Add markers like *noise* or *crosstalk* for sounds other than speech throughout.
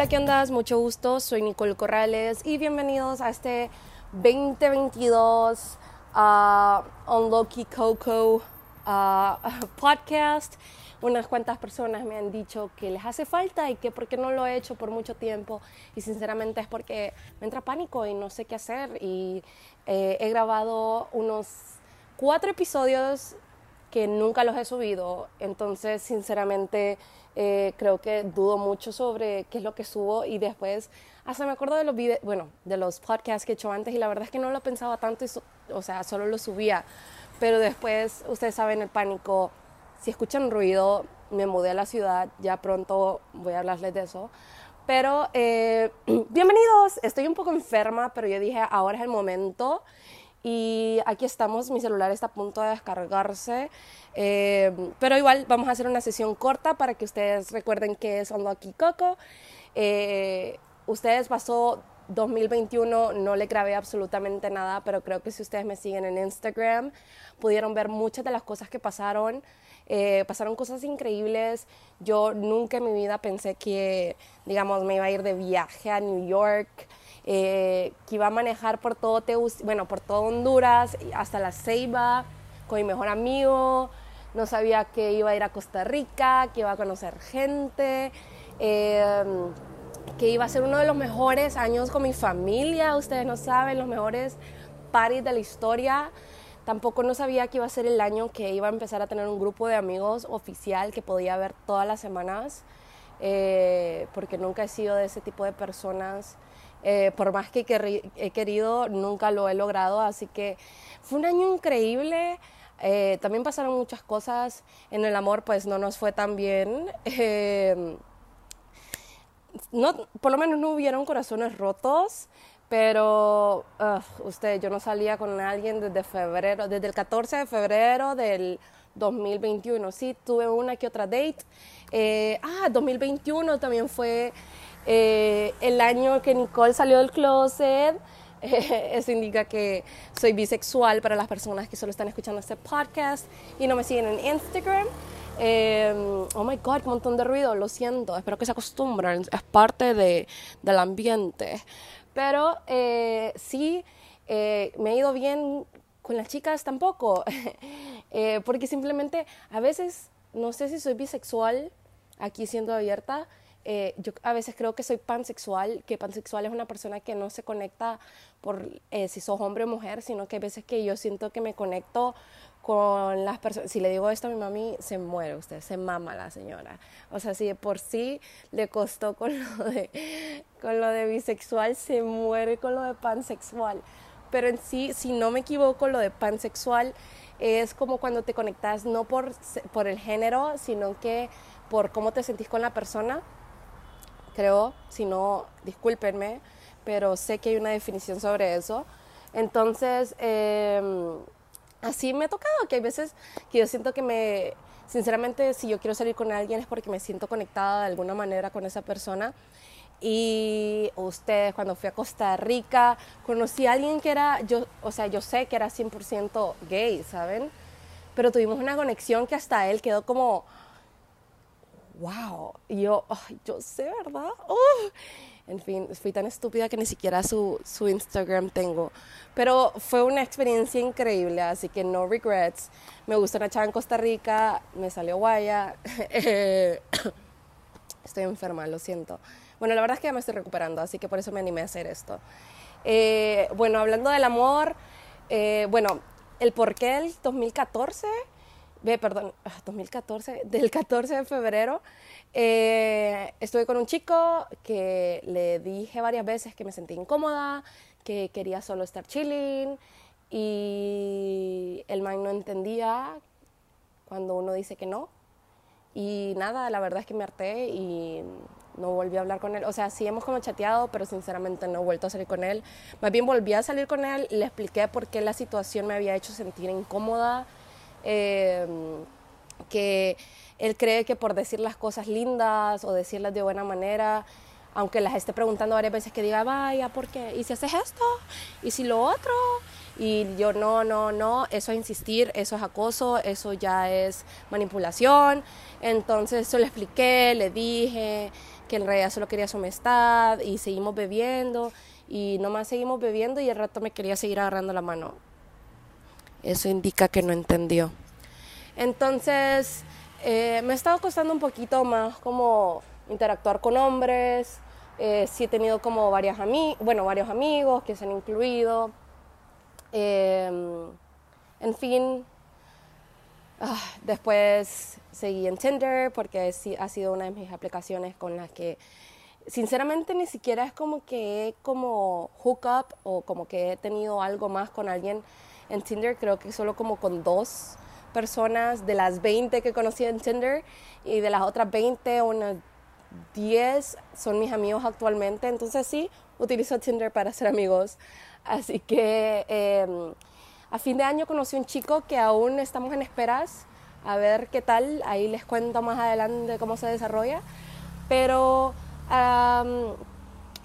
Hola, ¿qué andas? Mucho gusto, soy Nicole Corrales y bienvenidos a este 2022 uh, Unlucky Coco uh, *laughs* podcast. Unas cuantas personas me han dicho que les hace falta y que porque no lo he hecho por mucho tiempo y sinceramente es porque me entra pánico y no sé qué hacer y eh, he grabado unos cuatro episodios que nunca los he subido, entonces sinceramente eh, creo que dudo mucho sobre qué es lo que subo y después hasta me acuerdo de los videos, bueno, de los podcasts que he hecho antes y la verdad es que no lo pensaba tanto, y o sea, solo lo subía, pero después ustedes saben el pánico, si escuchan ruido, me mudé a la ciudad, ya pronto voy a hablarles de eso. Pero eh, *clears throat* bienvenidos, estoy un poco enferma, pero yo dije, ahora es el momento. Y aquí estamos, mi celular está a punto de descargarse. Eh, pero igual vamos a hacer una sesión corta para que ustedes recuerden que es Unlucky Coco. Eh, ustedes pasó 2021, no le grabé absolutamente nada, pero creo que si ustedes me siguen en Instagram, pudieron ver muchas de las cosas que pasaron. Eh, pasaron cosas increíbles. Yo nunca en mi vida pensé que, digamos, me iba a ir de viaje a New York. Que iba a manejar por todo bueno, por todo Honduras, hasta la Ceiba, con mi mejor amigo, no sabía que iba a ir a Costa Rica, que iba a conocer gente, em, que iba a ser uno de los mejores años con mi familia, ustedes no saben, los mejores parties de la historia. Tampoco no sabía que iba a ser el año que iba a empezar a tener un grupo de amigos oficial que podía ver todas las semanas, eh, porque nunca he sido de ese tipo de personas. Eh, por más que he querido, nunca lo he logrado, así que fue un año increíble. Eh, también pasaron muchas cosas en el amor, pues no nos fue tan bien. Eh, no, por lo menos no hubieron corazones rotos, pero usted, yo no salía con alguien desde febrero, desde el 14 de febrero del 2021. Sí, tuve una que otra date. Eh, ah, 2021 también fue el año que Nicole salió del closet. *laughs* Eso indica que soy bisexual para las personas que solo están escuchando este podcast y no me siguen en Instagram. Em, oh my god, un montón de ruido, lo siento, espero que se acostumbren, es parte de, del ambiente. Pero eh, sí, eh, me ha ido bien con las chicas tampoco, *laughs* eh, porque simplemente a veces, no sé si soy bisexual, aquí siendo abierta, eh, yo a veces creo que soy pansexual, que pansexual es una persona que no se conecta por eh, si sos hombre o mujer, sino que hay veces que yo siento que me conecto con las personas. Si le digo esto a mi mami, se muere usted, se mama la señora. O sea, si por sí le costó con *laughs* lo de, con lo de bisexual, se muere con lo de pansexual. Pero en sí, si no me equivoco, lo de pansexual es como cuando te conectas no por, por el género, sino que por cómo te sentís con la persona creo, si no, discúlpenme, pero sé que hay una definición sobre eso. Entonces, em, así me ha tocado, que hay veces que yo siento que me, sinceramente, si yo quiero salir con alguien es porque me siento conectada de alguna manera con esa persona. Y ustedes, cuando fui a Costa Rica, conocí a alguien que era, yo, o sea, yo sé que era 100% gay, ¿saben? Pero tuvimos una conexión que hasta él quedó como, wow. Y yo, yo sé, ¿verdad? En fin, fui tan estúpida que ni siquiera su, su Instagram tengo. Pero fue una experiencia increíble, así que no regrets. Me gustó una chava en Costa Rica, me salió guaya. *laughs* *coughs* estoy enferma, lo siento. Bueno, la verdad es que ya me estoy recuperando, así que por eso me animé a hacer esto. Eh, bueno, hablando del amor, eh, bueno, el porqué del 2014 ve, perdón, 2014, ah, del 14 de febrero, eh, estuve con un chico que le dije varias veces que me sentí incómoda, que quería solo estar chilling y el man no entendía cuando uno dice que no. Y nada, la verdad es que me harté y no volví a hablar con él. O sea, sí hemos como chateado, pero sinceramente no he vuelto a salir con él. Más bien volví a salir con él, le expliqué por qué la situación me había hecho sentir incómoda Em, que él cree que por decir las cosas lindas o decirlas de buena manera, aunque las esté preguntando varias veces que diga, vaya, ¿por qué? ¿Y si haces esto? ¿Y si lo otro? Y yo, no, no, no, eso es insistir, eso es acoso, eso ya es manipulación. Entonces, eso le expliqué, le dije que en realidad solo quería su amistad y seguimos bebiendo y nomás seguimos bebiendo y el rato me quería seguir agarrando la mano. Eso indica que no entendió. Entonces, eh, me ha estado costando un poquito más como interactuar con hombres. Eh, sí he tenido como varias bueno, varios amigos que se han incluido. Em, en fin, ah, después seguí en Tinder porque ha sido una de mis aplicaciones con las que sinceramente ni siquiera es como que he como hook up o como que he tenido algo más con alguien en Tinder, creo que solo como con dos personas de las 20 que conocí en Tinder y de las otras 20, unas 10 son mis amigos actualmente. Entonces sí, utilizo Tinder para ser amigos. Así que em, a fin de año conocí un chico que aún estamos en esperas. A ver qué tal. Ahí les cuento más adelante cómo se desarrolla. Pero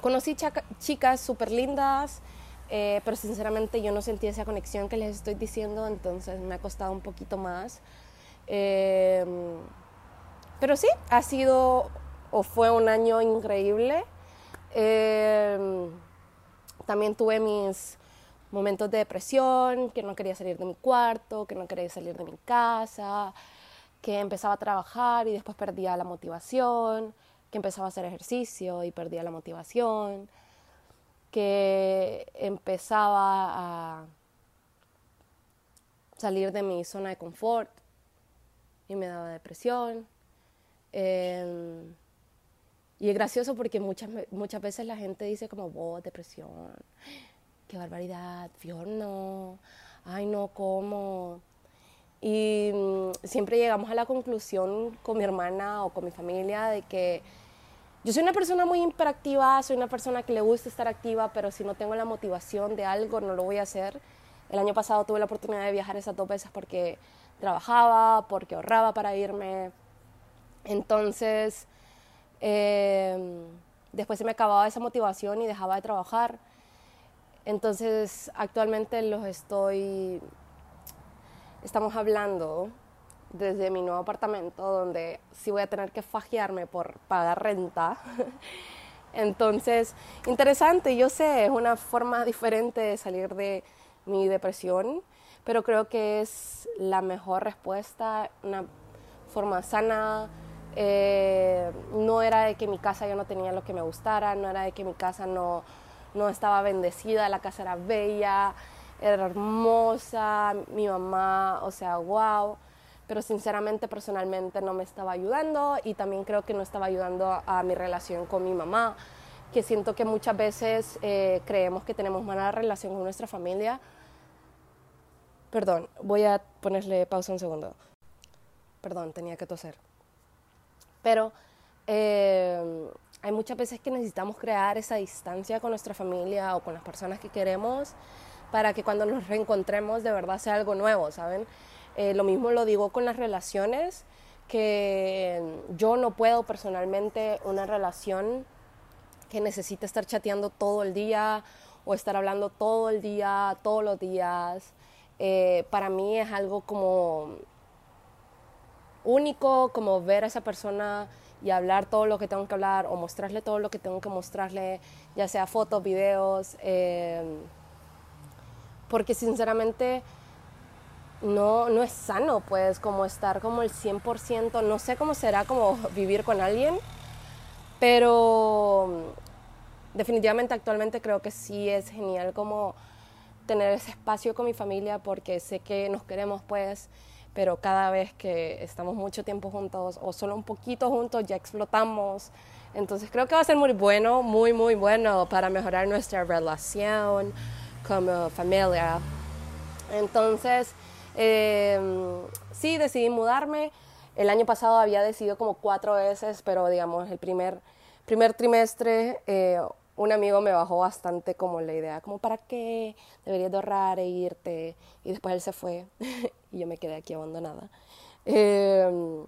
conocí chicas súper lindas. Eh, pero sinceramente yo no sentí esa conexión que les estoy diciendo, entonces me ha costado un poquito más. Em, pero sí, ha sido o fue un año increíble. Em, también tuve mis momentos de depresión, que no quería salir de mi cuarto, que no quería salir de mi casa, que empezaba a trabajar y después perdía la motivación, que empezaba a hacer ejercicio y perdía la motivación que empezaba a salir de mi zona de confort y me daba depresión. Em, y es gracioso porque muchas, muchas veces la gente dice como, vos, depresión, qué barbaridad, Fior no, ay no, ¿cómo? Y mm, siempre llegamos a la conclusión con mi hermana o con mi familia de que yo soy una persona muy hiperactiva, soy una persona que le gusta estar activa, pero si no tengo la motivación de algo, no lo voy a hacer. El año pasado tuve la oportunidad de viajar esas dos veces porque trabajaba, porque ahorraba para irme. Entonces, em, después se me acababa esa motivación y dejaba de trabajar. Entonces, actualmente los estoy, estamos hablando desde mi nuevo apartamento donde sí voy a tener que fajearme por pagar renta. *laughs* Entonces, interesante, yo sé, es una forma diferente de salir de mi depresión, pero creo que es la mejor respuesta, una forma sana. Eh, no era de que mi casa yo no tenía lo que me gustara, no era de que mi casa no, no estaba bendecida, la casa era bella, era hermosa, mi mamá, o sea, wow pero sinceramente personalmente no me estaba ayudando y también creo que no estaba ayudando a, mi relación con mi mamá, que siento que muchas veces eh, creemos que tenemos mala relación con nuestra familia. Perdón, voy a ponerle pausa un segundo. Perdón, tenía que toser. Pero eh, hay muchas veces que necesitamos crear esa distancia con nuestra familia o con las personas que queremos para que cuando nos reencontremos de verdad sea algo nuevo, ¿saben? Eh, lo mismo lo digo con las relaciones, que yo no puedo personalmente una relación que necesite estar chateando todo el día o estar hablando todo el día, todos los días. Eh, para mí es algo como único, como ver a esa persona y hablar todo lo que tengo que hablar o mostrarle todo lo que tengo que mostrarle, ya sea fotos, videos, eh, porque sinceramente no, no es sano, pues, como estar como el 100%, no sé cómo será como *laughs* vivir con alguien, pero definitivamente actualmente creo que sí es genial como tener ese espacio con mi familia porque sé que nos queremos, pues, pero cada vez que estamos mucho tiempo juntos o solo un poquito juntos ya explotamos. Entonces creo que va a ser muy bueno, muy, muy bueno para mejorar nuestra relación como familia. Entonces, eh, sí, decidí mudarme. El año pasado había decidido como cuatro veces, pero digamos, el primer, primer trimestre eh, un amigo me bajó bastante como la idea, como para qué deberías de ahorrar e irte. Y después él se fue *laughs* y yo me quedé aquí abandonada. Eh,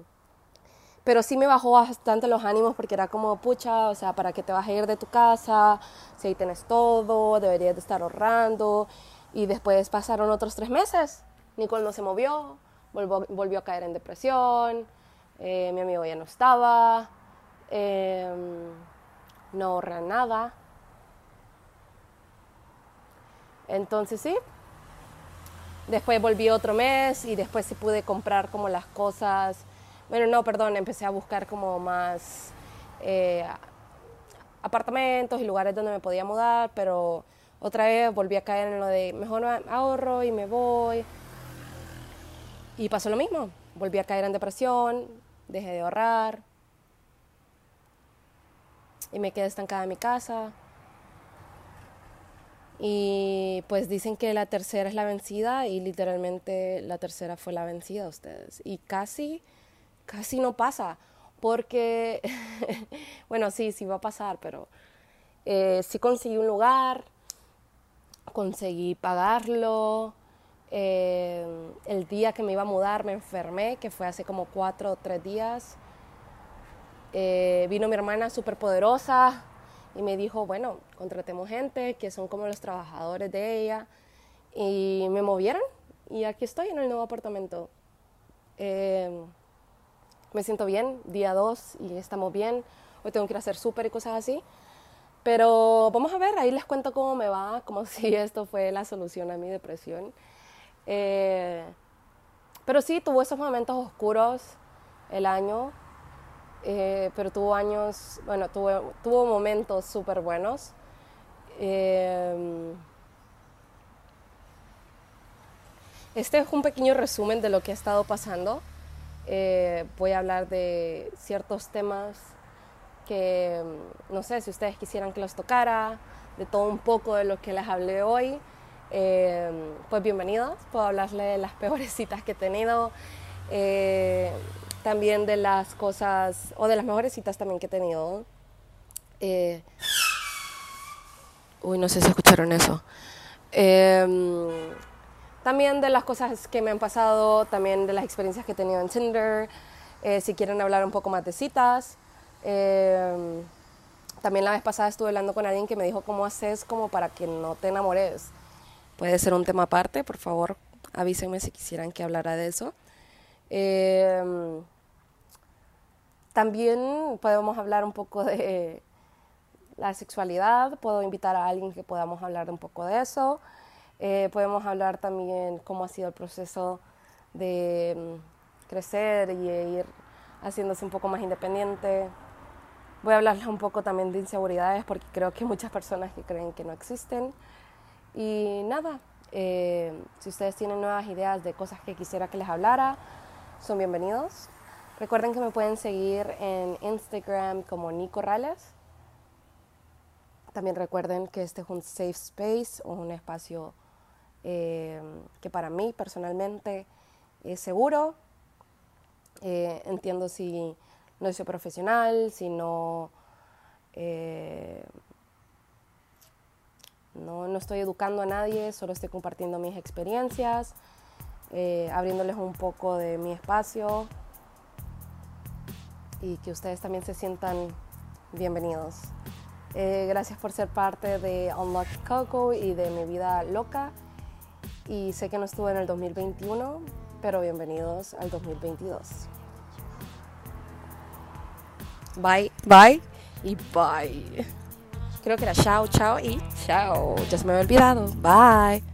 pero sí me bajó bastante los ánimos porque era como, pucha, o sea, ¿para qué te vas a ir de tu casa? Si ahí tienes todo, deberías de estar ahorrando. Y después pasaron otros tres meses Nicole no se movió, volvió, a caer en depresión, eh, mi amigo ya no estaba Em, no ahorra nada. Entonces sí. Después volví otro mes y después sí pude comprar como las cosas. Bueno, no, perdón, empecé a buscar como más eh, apartamentos y lugares donde me podía mudar, pero otra vez volví a caer en lo de mejor ahorro y me voy. Y pasó lo mismo, volví a caer en depresión, dejé de ahorrar y me quedé estancada en mi casa. Y pues dicen que la tercera es la vencida y literalmente la tercera fue la vencida ustedes. Y casi, casi no pasa, porque, *laughs* bueno, sí, sí va a pasar, pero eh, sí conseguí un lugar, conseguí pagarlo. Eh, el día que me iba a mudar me enfermé, que fue hace como cuatro o tres días. Eh, vino mi hermana súper poderosa y me dijo, bueno, contratemos gente que son como los trabajadores de ella. Y me movieron y aquí estoy en el nuevo apartamento. Eh, me siento bien, día dos y estamos bien. Hoy tengo que ir a hacer súper y cosas así. Pero vamos a ver, ahí les cuento cómo me va, como *laughs* si esto fue la solución a mi depresión. Eh, pero sí, tuvo esos momentos oscuros el año, eh, pero tuvo años, bueno, tuvo, tuvo momentos súper buenos. Eh, este es un pequeño resumen de lo que ha estado pasando. voy a hablar de ciertos temas que no sé si ustedes quisieran que los tocara, de todo un poco de lo que les hablé hoy. Eh, pues bienvenidos, puedo hablarle de las *laughs* peores citas que he tenido, eh, también de las cosas, o de las mejores citas también que he tenido. Eh, uy, no sé si escucharon eso. también de las cosas que me han pasado, también de las experiencias que he tenido en Tinder, si quieren hablar un poco más de citas. también la vez pasada estuve hablando con alguien que me dijo cómo haces como para que no te enamores Puede ser un tema aparte, por favor, avísenme si quisieran que hablara de eso. Em, también podemos hablar un poco de la sexualidad, puedo invitar a alguien que podamos hablar un poco de eso. Eh, podemos hablar también cómo ha sido el proceso de em, crecer y ir haciéndose un poco más independiente. Voy a hablarles un poco también de inseguridades porque creo que hay muchas personas que creen que no existen. Y nada, eh, si ustedes tienen nuevas ideas de cosas que quisiera que les hablara, son bienvenidos. Recuerden que me pueden seguir en Instagram como Nico Rales. También recuerden que este es un safe space un espacio eh, que para mí personalmente es seguro. Eh, entiendo si no soy profesional, si no no, no estoy educando a nadie, solo estoy compartiendo mis experiencias, eh, abriéndoles un poco de mi espacio y que ustedes también se sientan bienvenidos. Eh, gracias por ser parte de Unlock Coco y de mi vida loca. Y sé que no estuve en el 2021, pero bienvenidos al 2022. Bye, bye y bye. Creo que era chao, chao y chao. Ya se me había olvidado. Bye.